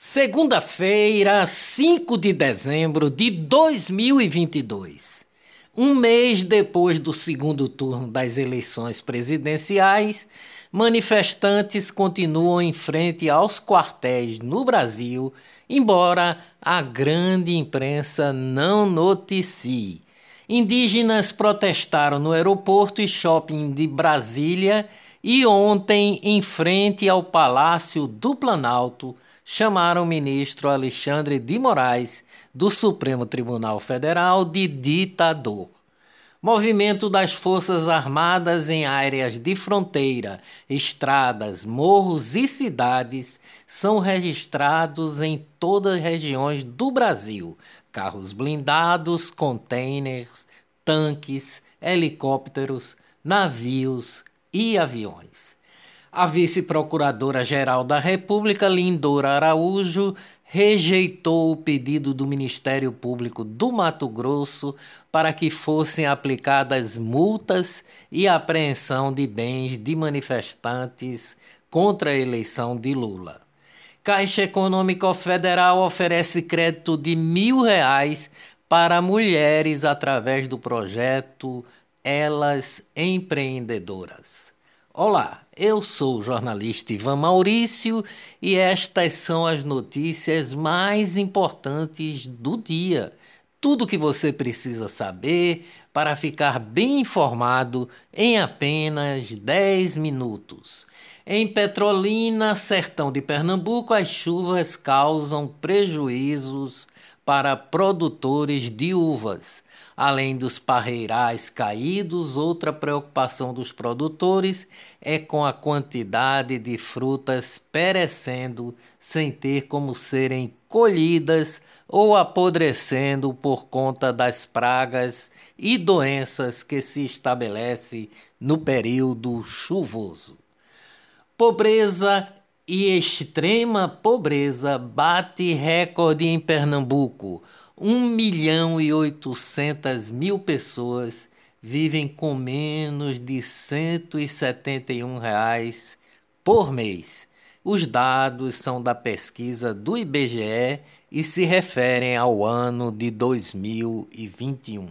Segunda-feira, 5 de dezembro de 2022. Um mês depois do segundo turno das eleições presidenciais, manifestantes continuam em frente aos quartéis no Brasil, embora a grande imprensa não noticie. Indígenas protestaram no aeroporto e shopping de Brasília e ontem, em frente ao Palácio do Planalto, chamaram o ministro Alexandre de Moraes, do Supremo Tribunal Federal, de ditador. Movimento das Forças Armadas em áreas de fronteira, estradas, morros e cidades são registrados em todas as regiões do Brasil. Carros blindados, containers, tanques, helicópteros, navios e aviões. A vice-procuradora-geral da República, Lindora Araújo, rejeitou o pedido do Ministério Público do Mato Grosso para que fossem aplicadas multas e apreensão de bens de manifestantes contra a eleição de Lula. Caixa Econômica Federal oferece crédito de mil reais para mulheres através do projeto Elas Empreendedoras. Olá, eu sou o jornalista Ivan Maurício e estas são as notícias mais importantes do dia. Tudo o que você precisa saber para ficar bem informado em apenas 10 minutos. Em Petrolina, sertão de Pernambuco, as chuvas causam prejuízos para produtores de uvas. Além dos parreirais caídos, outra preocupação dos produtores é com a quantidade de frutas perecendo sem ter como serem colhidas ou apodrecendo por conta das pragas e doenças que se estabelece no período chuvoso. Pobreza e extrema pobreza bate recorde em Pernambuco 1 milhão e 800 mil pessoas vivem com menos de 171 reais por mês. Os dados são da pesquisa do IBGE e se referem ao ano de 2021.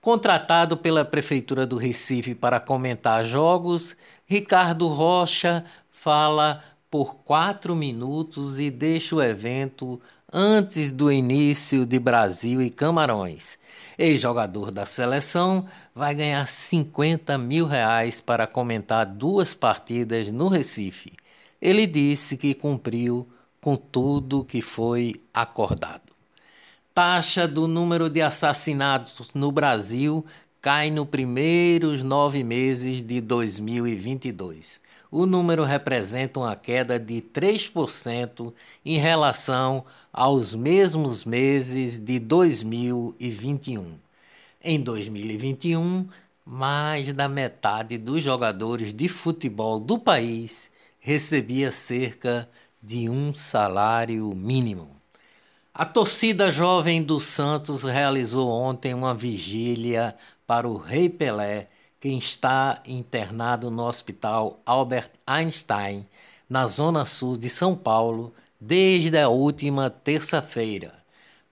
Contratado pela Prefeitura do Recife para comentar jogos, Ricardo Rocha fala por quatro minutos e deixa o evento antes do início de Brasil e Camarões. Ex-jogador da seleção vai ganhar 50 mil reais para comentar duas partidas no Recife. Ele disse que cumpriu com tudo que foi acordado. Taxa do número de assassinatos no Brasil cai nos primeiros nove meses de 2022 o número representa uma queda de 3% em relação aos mesmos meses de 2021. Em 2021, mais da metade dos jogadores de futebol do país recebia cerca de um salário mínimo. A torcida jovem do Santos realizou ontem uma vigília para o Rei Pelé quem está internado no Hospital Albert Einstein, na zona sul de São Paulo, desde a última terça-feira.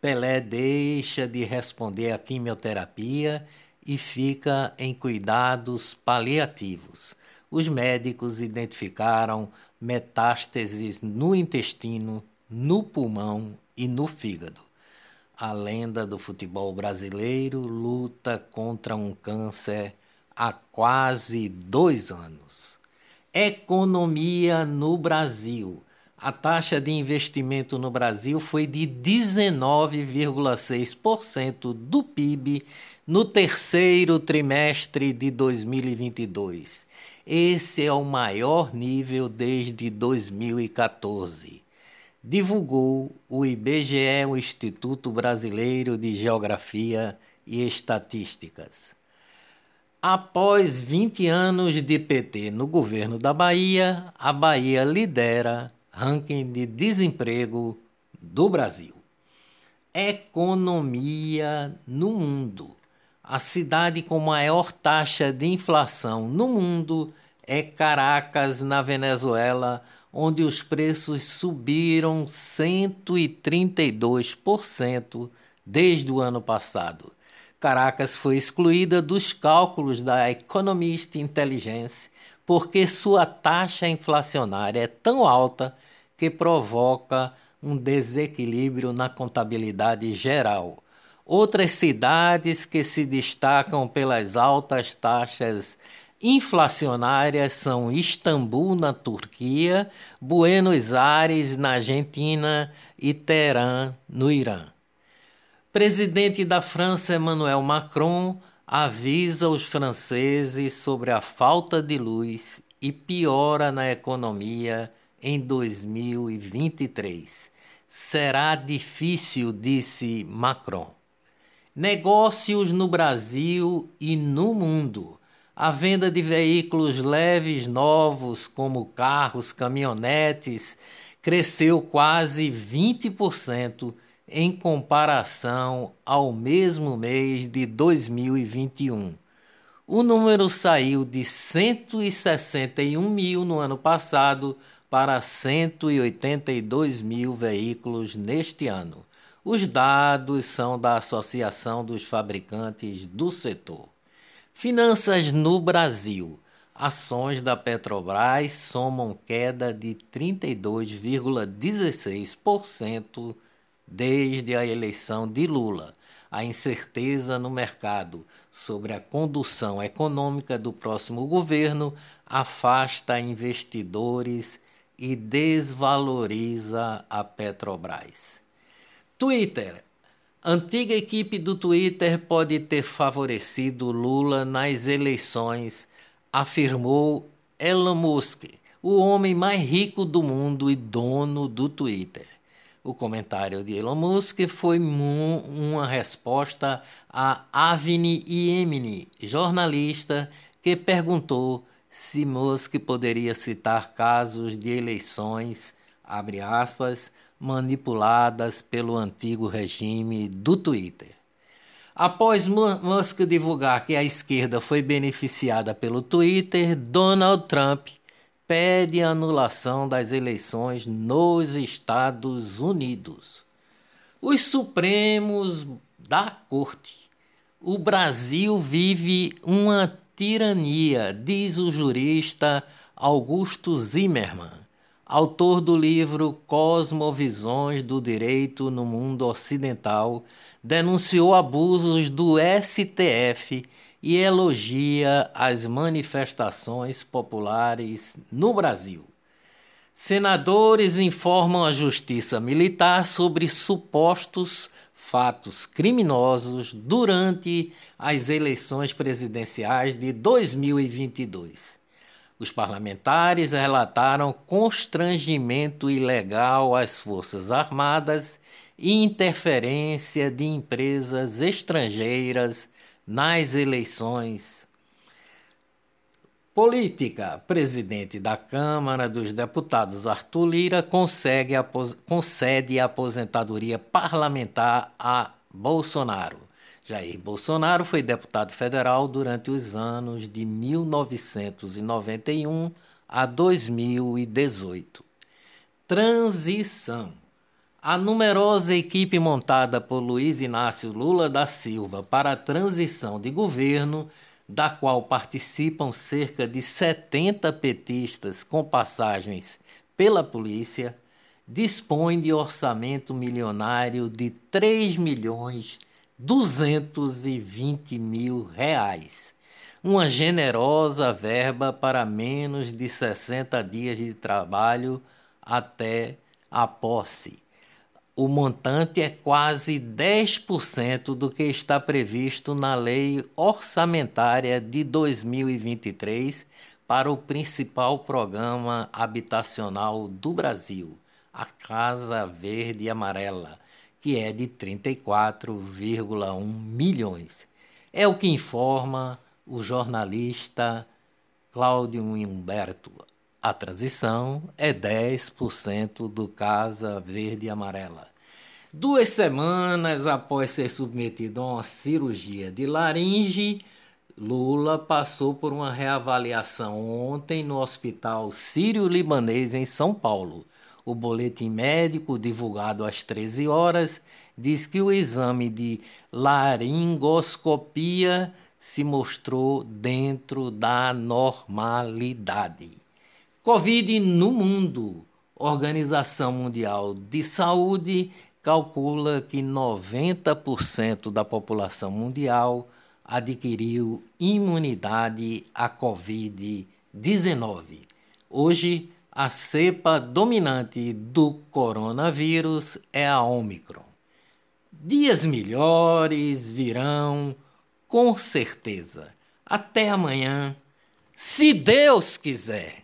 Pelé deixa de responder à quimioterapia e fica em cuidados paliativos. Os médicos identificaram metástases no intestino, no pulmão e no fígado. A lenda do futebol brasileiro luta contra um câncer há quase dois anos. Economia no Brasil. A taxa de investimento no Brasil foi de 19,6% do PIB no terceiro trimestre de 2022. Esse é o maior nível desde 2014. Divulgou o IBGE, o Instituto Brasileiro de Geografia e Estatísticas. Após 20 anos de PT no governo da Bahia, a Bahia lidera ranking de desemprego do Brasil. Economia no mundo. A cidade com maior taxa de inflação no mundo é Caracas, na Venezuela, onde os preços subiram 132% desde o ano passado. Caracas foi excluída dos cálculos da Economist Intelligence porque sua taxa inflacionária é tão alta que provoca um desequilíbrio na contabilidade geral. Outras cidades que se destacam pelas altas taxas inflacionárias são Istambul, na Turquia, Buenos Aires, na Argentina e Teherã, no Irã. Presidente da França Emmanuel Macron avisa os franceses sobre a falta de luz e piora na economia em 2023. Será difícil, disse Macron. Negócios no Brasil e no mundo. A venda de veículos leves novos, como carros, caminhonetes, cresceu quase 20% em comparação ao mesmo mês de 2021. O número saiu de 161 mil no ano passado para 182 mil veículos neste ano. Os dados são da Associação dos Fabricantes do Setor. Finanças no Brasil. Ações da Petrobras somam queda de 32,16% desde a eleição de Lula. A incerteza no mercado sobre a condução econômica do próximo governo afasta investidores e desvaloriza a Petrobras. Twitter. Antiga equipe do Twitter pode ter favorecido Lula nas eleições, afirmou Elon Musk, o homem mais rico do mundo e dono do Twitter. O comentário de Elon Musk foi uma resposta a Avni Yemini, jornalista, que perguntou se Musk poderia citar casos de eleições, abre aspas, manipuladas pelo antigo regime do Twitter. Após Musk divulgar que a esquerda foi beneficiada pelo Twitter, Donald Trump pede a anulação das eleições nos Estados Unidos. Os Supremos da Corte. O Brasil vive uma tirania, diz o jurista Augusto Zimmermann, autor do livro Cosmovisões do Direito no Mundo Ocidental, denunciou abusos do STF e elogia as manifestações populares no Brasil. Senadores informam a Justiça Militar sobre supostos fatos criminosos durante as eleições presidenciais de 2022. Os parlamentares relataram constrangimento ilegal às Forças Armadas e interferência de empresas estrangeiras nas eleições. Política. Presidente da Câmara dos Deputados Arthur Lira consegue, concede aposentadoria parlamentar a Bolsonaro. Jair Bolsonaro foi deputado federal durante os anos de 1991 a 2018. Transição. A numerosa equipe montada por Luiz Inácio Lula da Silva para a transição de governo da qual participam cerca de 70 petistas com passagens pela polícia, dispõe de orçamento milionário de 3 milhões 220 mil reais. Uma generosa verba para menos de 60 dias de trabalho até a posse o montante é quase 10% do que está previsto na Lei Orçamentária de 2023 para o principal programa habitacional do Brasil, a Casa Verde e Amarela, que é de 34,1 milhões. É o que informa o jornalista Cláudio Humberto. A transição é 10% do Casa Verde e Amarela. Duas semanas após ser submetido a uma cirurgia de laringe, Lula passou por uma reavaliação ontem no Hospital Sírio-Libanês em São Paulo. O boletim médico, divulgado às 13 horas, diz que o exame de laringoscopia se mostrou dentro da normalidade. Covid no mundo. Organização Mundial de Saúde calcula que 90% da população mundial adquiriu imunidade à Covid-19. Hoje, a cepa dominante do coronavírus é a Omicron. Dias melhores virão, com certeza. Até amanhã, se Deus quiser.